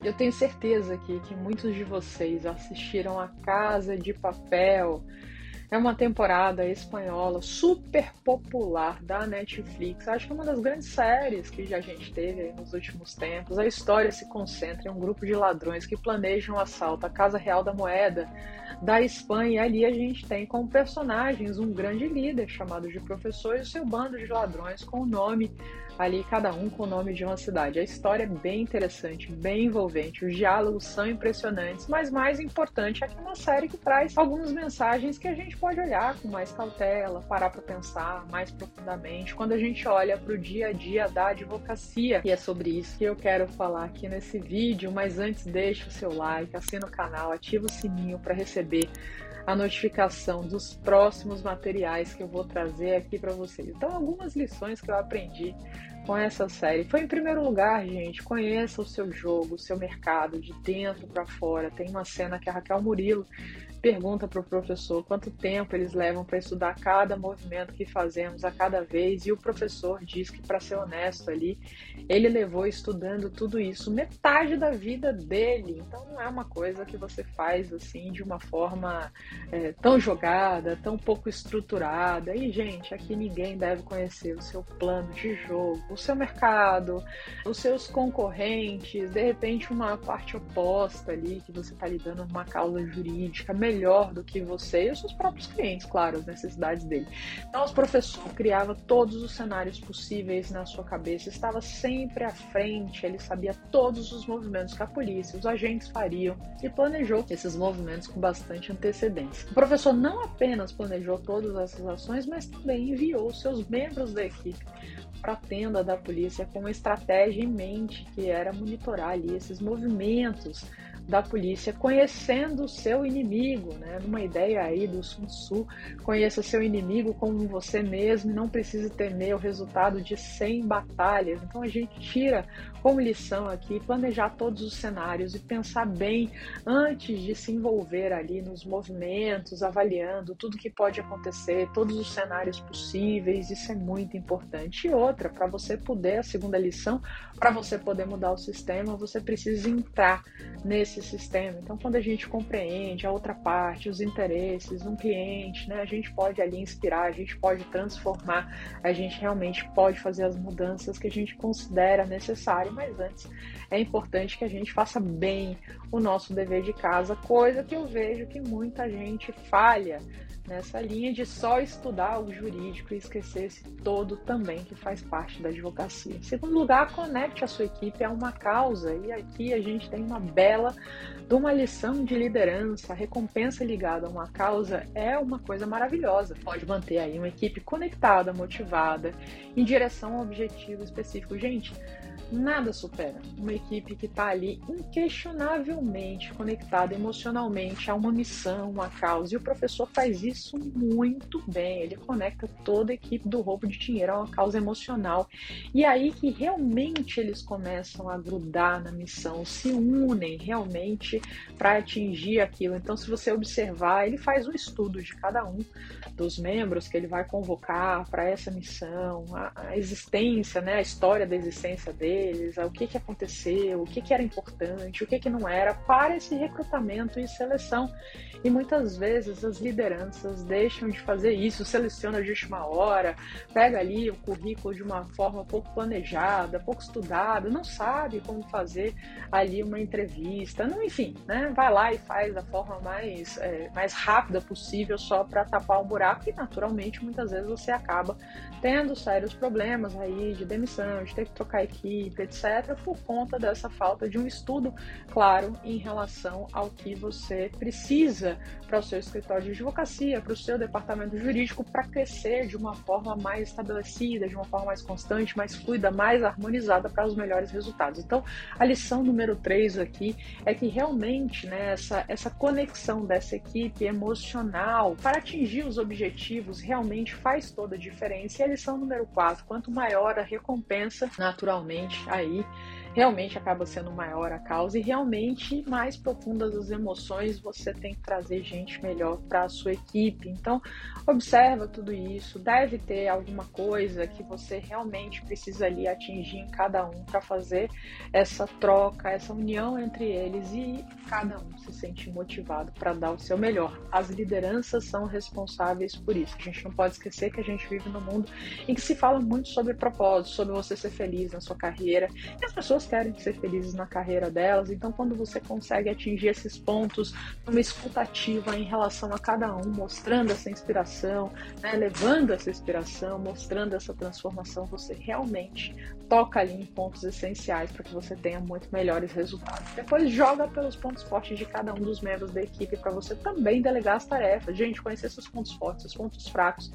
Eu tenho certeza aqui que muitos de vocês assistiram a Casa de Papel. É uma temporada espanhola super popular da Netflix. Acho que é uma das grandes séries que a gente teve nos últimos tempos. A história se concentra em um grupo de ladrões que planejam um assalto à Casa Real da Moeda da Espanha. E ali a gente tem como personagens um grande líder chamado de professor e o seu bando de ladrões com o nome ali, cada um com o nome de uma cidade. A história é bem interessante, bem envolvente, os diálogos são impressionantes, mas mais importante é que é uma série que traz algumas mensagens que a gente pode olhar com mais cautela, parar para pensar mais profundamente quando a gente olha para o dia a dia da advocacia. E é sobre isso que eu quero falar aqui nesse vídeo, mas antes deixe o seu like, assina o canal, ativa o sininho para receber a notificação dos próximos materiais que eu vou trazer aqui para vocês. Então, algumas lições que eu aprendi com essa série foi, em primeiro lugar, gente, conheça o seu jogo, o seu mercado, de dentro para fora. Tem uma cena que a Raquel Murilo pergunta para o professor quanto tempo eles levam para estudar cada movimento que fazemos a cada vez, e o professor diz que, para ser honesto ali, ele levou estudando tudo isso metade da vida dele. Então não é uma coisa que você faz assim de uma forma é, tão jogada, tão pouco estruturada. E, gente, aqui ninguém deve conhecer o seu plano de jogo, o seu mercado, os seus concorrentes, de repente uma parte oposta ali que você está lidando numa causa jurídica melhor do que você e os seus próprios clientes, claro, as necessidades dele. Então, os professores criava todos os cenários possíveis na sua cabeça, estava sempre à frente, ele sabia todos os movimentos que a polícia, os agentes fariam e planejou esses movimentos com bastante antecedência. O professor não apenas planejou todas essas ações, mas também enviou seus membros da equipe para a tenda da polícia com uma estratégia em mente, que era monitorar ali esses movimentos da polícia, conhecendo o seu inimigo, né? Numa ideia aí do Sun Tzu, conheça seu inimigo como você mesmo não precise temer o resultado de 100 batalhas. Então a gente tira como lição aqui planejar todos os cenários e pensar bem antes de se envolver ali nos movimentos, avaliando tudo que pode acontecer, todos os cenários possíveis. Isso é muito importante. E outra, para você poder, a segunda lição, para você poder mudar o sistema, você precisa entrar nesse esse sistema. Então, quando a gente compreende a outra parte, os interesses, um cliente, né, a gente pode ali inspirar, a gente pode transformar, a gente realmente pode fazer as mudanças que a gente considera necessário, mas antes é importante que a gente faça bem o nosso dever de casa, coisa que eu vejo que muita gente falha nessa linha de só estudar o jurídico e esquecer esse todo também que faz parte da advocacia. Em segundo lugar, conecte a sua equipe a uma causa e aqui a gente tem uma bela de uma lição de liderança, a recompensa ligada a uma causa é uma coisa maravilhosa. Pode manter aí uma equipe conectada, motivada, em direção a um objetivo específico. Gente, Nada supera uma equipe que está ali inquestionavelmente conectada emocionalmente a uma missão, uma causa. E o professor faz isso muito bem. Ele conecta toda a equipe do roubo de dinheiro a uma causa emocional. E é aí que realmente eles começam a grudar na missão, se unem realmente para atingir aquilo. Então, se você observar, ele faz um estudo de cada um dos membros que ele vai convocar para essa missão, a, a existência, né, a história da existência dele deles, o que, que aconteceu, o que, que era importante, o que, que não era, para esse recrutamento e seleção. E muitas vezes as lideranças deixam de fazer isso, seleciona de última hora, pega ali o currículo de uma forma pouco planejada, pouco estudada, não sabe como fazer ali uma entrevista, não, enfim, né? Vai lá e faz da forma mais, é, mais rápida possível só para tapar o buraco e naturalmente muitas vezes você acaba tendo sérios problemas aí de demissão, de ter que trocar equipe, etc., por conta dessa falta de um estudo claro em relação ao que você precisa para o seu escritório de advocacia, para o seu departamento jurídico, para crescer de uma forma mais estabelecida, de uma forma mais constante, mais fluida, mais harmonizada para os melhores resultados. Então, a lição número 3 aqui é que realmente né, essa, essa conexão dessa equipe emocional para atingir os objetivos realmente faz toda a diferença. E a lição número 4, quanto maior a recompensa, naturalmente, aí realmente acaba sendo maior a causa e realmente mais profundas as emoções, você tem que trazer gente melhor para a sua equipe. Então, observa tudo isso, deve ter alguma coisa que você realmente precisa ali atingir em cada um para fazer essa troca, essa união entre eles e cada um se sente motivado para dar o seu melhor. As lideranças são responsáveis por isso. A gente não pode esquecer que a gente vive num mundo em que se fala muito sobre propósito, sobre você ser feliz na sua carreira. E as pessoas querem ser felizes na carreira delas. Então, quando você consegue atingir esses pontos numa escutativa em relação a cada um, mostrando essa inspiração, né, levando essa inspiração, mostrando essa transformação, você realmente toca ali em pontos essenciais para que você tenha muito melhores resultados. Depois joga pelos pontos fortes de cada um dos membros da equipe para você também delegar as tarefas. Gente, conhecer seus pontos fortes, seus pontos fracos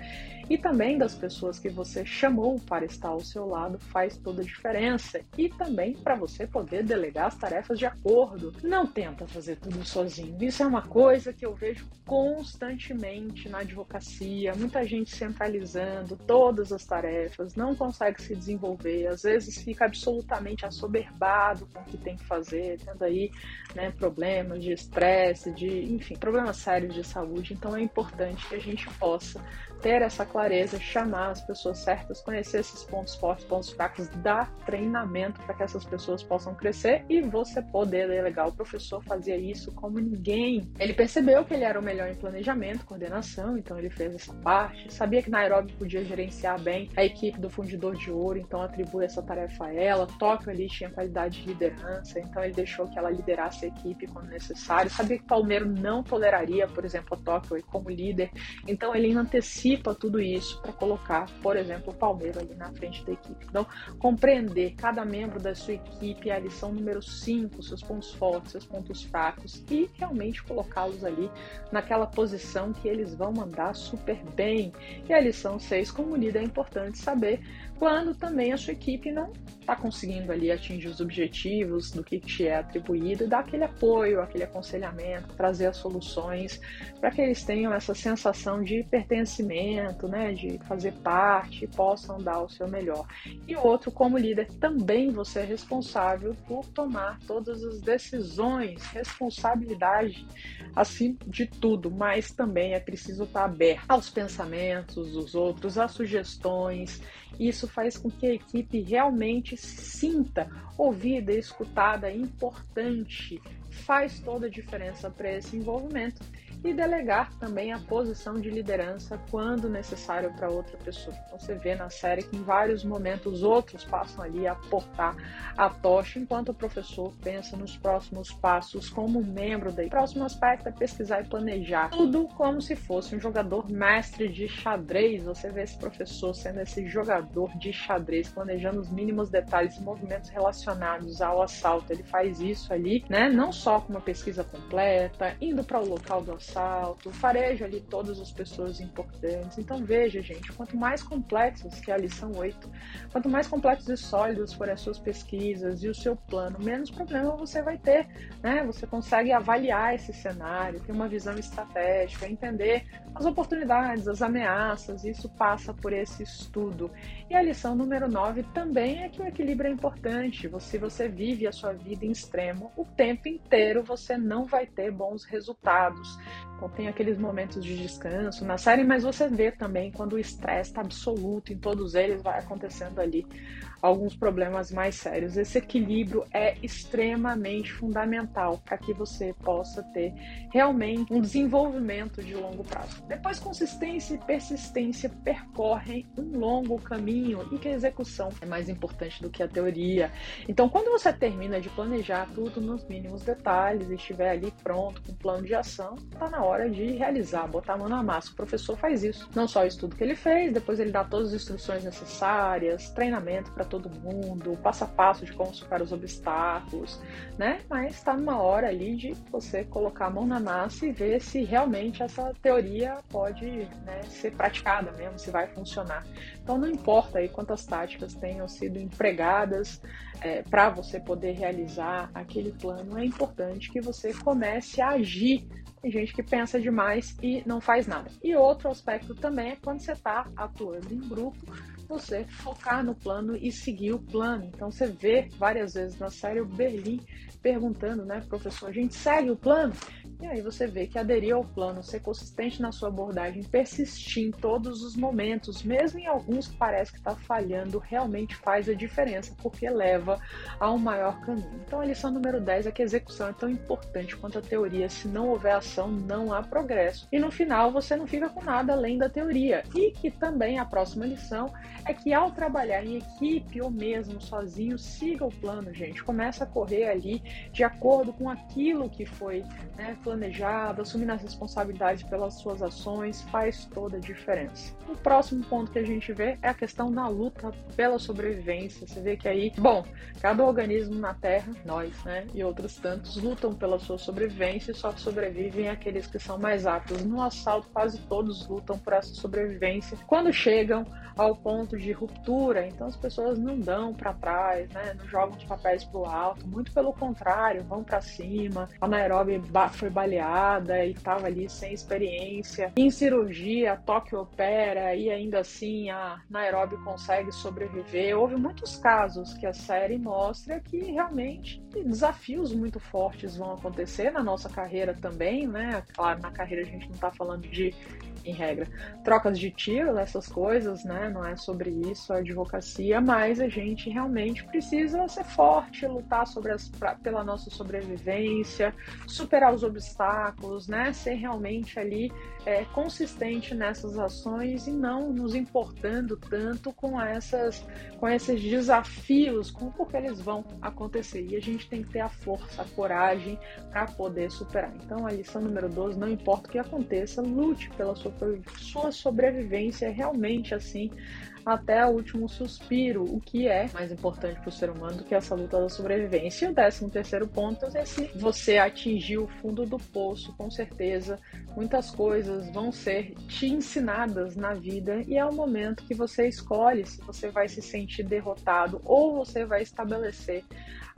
e também das pessoas que você chamou para estar ao seu lado faz toda a diferença. E também para você poder delegar as tarefas de acordo. Não tenta fazer tudo sozinho. Isso é uma coisa que eu vejo constantemente na advocacia. Muita gente centralizando todas as tarefas, não consegue se desenvolver, às vezes fica absolutamente assoberbado com o que tem que fazer, tendo aí né, problemas de estresse, de, enfim, problemas sérios de saúde. Então é importante que a gente possa ter essa clareza, chamar as pessoas certas, conhecer esses pontos fortes, pontos fracos, dar treinamento para que essas pessoas possam crescer e você poder delegar. O professor fazia isso como ninguém. Ele percebeu que ele era o melhor em planejamento, coordenação, então ele fez essa parte. Sabia que Nairobi podia gerenciar bem a equipe do fundidor de ouro, então atribui essa tarefa a ela. Tóquio ali tinha qualidade de liderança, então ele deixou que ela liderasse a equipe quando necessário. Sabia que Palmeiro não toleraria, por exemplo, Tóquio como líder, então ele antecipa tudo isso para colocar, por exemplo, o Palmeiras ali na frente da equipe. Então, compreender cada membro da sua equipe, a lição número 5, seus pontos fortes, seus pontos fracos e realmente colocá-los ali naquela posição que eles vão mandar super bem. E a lição 6, como líder, é importante saber quando também a sua equipe não está conseguindo ali atingir os objetivos do que te é atribuído, dar aquele apoio, aquele aconselhamento, trazer as soluções para que eles tenham essa sensação de pertencimento, né, de fazer parte, possam dar o seu melhor. E outro, como líder, também você é responsável por tomar todas as decisões, responsabilidade acima de tudo, mas também é preciso estar aberto aos pensamentos dos outros, às sugestões. Isso faz com que a equipe realmente se sinta ouvida, escutada, importante. Faz toda a diferença para esse envolvimento e delegar também a posição de liderança quando necessário para outra pessoa. Então, você vê na série que em vários momentos outros passam ali a portar a tocha, enquanto o professor pensa nos próximos passos como membro daí. O próximo aspecto é pesquisar e planejar tudo como se fosse um jogador mestre de xadrez. Você vê esse professor sendo esse jogador de xadrez, planejando os mínimos detalhes e movimentos relacionados ao assalto. Ele faz isso ali, né? Não só com uma pesquisa completa, indo para o local do assalto salto, fareja ali todas as pessoas importantes. Então veja, gente, quanto mais complexos que é a lição 8, quanto mais complexos e sólidos forem as suas pesquisas e o seu plano, menos problema você vai ter, né? Você consegue avaliar esse cenário, ter uma visão estratégica, entender as oportunidades, as ameaças, isso passa por esse estudo. E a lição número 9 também é que o equilíbrio é importante. Se você vive a sua vida em extremo, o tempo inteiro você não vai ter bons resultados. Então tem aqueles momentos de descanso na série, mas você vê também quando o estresse está absoluto em todos eles, vai acontecendo ali alguns problemas mais sérios. Esse equilíbrio é extremamente fundamental para que você possa ter realmente um desenvolvimento de longo prazo. Depois, consistência e persistência percorrem um longo caminho e que a execução é mais importante do que a teoria. Então, quando você termina de planejar tudo nos mínimos detalhes e estiver ali pronto com um plano de ação, está na hora de realizar, botar a mão na massa. O professor faz isso. Não só o estudo que ele fez, depois ele dá todas as instruções necessárias, treinamento para todo mundo, passo a passo de como superar os obstáculos, né? Mas está numa hora ali de você colocar a mão na massa e ver se realmente essa teoria pode né, ser praticada mesmo, se vai funcionar. Então não importa aí quantas táticas tenham sido empregadas é, para você poder realizar aquele plano, é importante que você comece a agir tem gente que pensa demais e não faz nada. E outro aspecto também é quando você está atuando em grupo, você focar no plano e seguir o plano. Então você vê várias vezes na série o Berlim perguntando, né, professor, a gente segue o plano? E aí você vê que aderir ao plano, ser consistente na sua abordagem, persistir em todos os momentos, mesmo em alguns que parece que está falhando, realmente faz a diferença, porque leva a um maior caminho. Então a lição número 10 é que a execução é tão importante quanto a teoria. Se não houver ação, não há progresso. E no final você não fica com nada além da teoria. E que também a próxima lição é que ao trabalhar em equipe ou mesmo sozinho, siga o plano, gente. Começa a correr ali de acordo com aquilo que foi né, planejado, assumindo as responsabilidades pelas suas ações, faz toda a diferença. O próximo ponto que a gente vê é a questão da luta pela sobrevivência. Você vê que aí, bom, cada organismo na Terra, nós, né, e outros tantos, lutam pela sua sobrevivência e só sobrevivem aqueles que são mais aptos. No assalto, quase todos lutam por essa sobrevivência. Quando chegam ao ponto de ruptura, então as pessoas não dão para trás, né, não jogam os papéis para o alto, muito pelo contrário, vão para cima. A Nairobi foi baleada e estava ali sem experiência. Em cirurgia, Tóquio opera e ainda assim a Nairobi consegue sobreviver. Houve muitos casos que a série mostra que realmente desafios muito fortes vão acontecer na nossa carreira também, né? Claro, na carreira a gente não está falando de em regra, trocas de tiro, essas coisas, né? Não é sobre isso a advocacia, mas a gente realmente precisa ser forte, lutar sobre as, pra, pela nossa sobrevivência, superar os obstáculos, né? Ser realmente ali é, consistente nessas ações e não nos importando tanto com essas, com esses desafios, com porque eles vão acontecer. E a gente tem que ter a força, a coragem para poder superar. Então, a lição número 12, não importa o que aconteça, lute pela sua sua sobrevivência é realmente assim até o último suspiro, o que é mais importante para o ser humano do que essa luta da sobrevivência. E o décimo terceiro ponto é se você atingir o fundo do poço, com certeza muitas coisas vão ser te ensinadas na vida e é o momento que você escolhe se você vai se sentir derrotado ou você vai estabelecer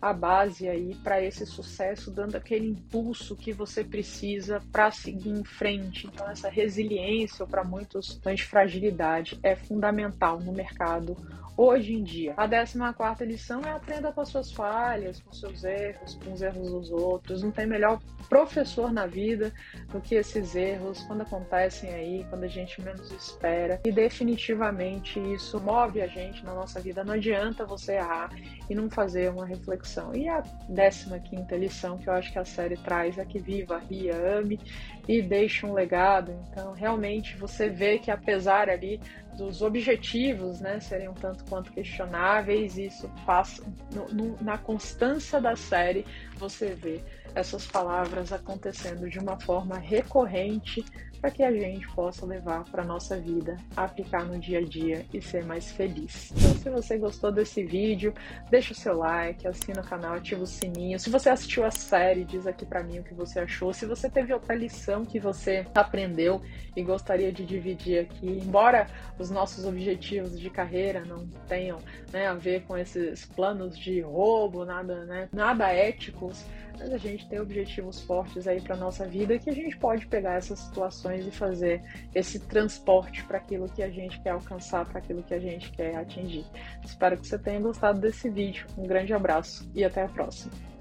a base aí para esse sucesso, dando aquele impulso que você precisa para seguir em frente. Então, essa resiliência, ou para muitos, de fragilidade, é fundamental no mercado hoje em dia. A 14 lição é aprenda com as suas falhas, com seus erros, com os erros dos outros. Não tem melhor professor na vida do que esses erros quando acontecem aí, quando a gente menos espera. E definitivamente isso move a gente na nossa vida. Não adianta você errar e não fazer uma reflexão. E a 15 lição que eu acho que a série traz é que viva, ria, ame e deixe um legado. Então, realmente você vê que apesar ali dos objetivos, né, serem um tanto quanto questionáveis, isso passa no, no, na constância da série, você vê essas palavras acontecendo de uma forma recorrente para que a gente possa levar para nossa vida, aplicar no dia a dia e ser mais feliz. Então, se você gostou desse vídeo, deixa o seu like, assina o canal, ativa o sininho. Se você assistiu a série, diz aqui para mim o que você achou. Se você teve outra lição que você aprendeu e gostaria de dividir aqui, embora os nossos objetivos de carreira não tenham né, a ver com esses planos de roubo, nada, né, nada éticos, mas a gente tem objetivos fortes aí para nossa vida que a gente pode pegar essas situações e fazer esse transporte para aquilo que a gente quer alcançar, para aquilo que a gente quer atingir. Espero que você tenha gostado desse vídeo. Um grande abraço e até a próxima.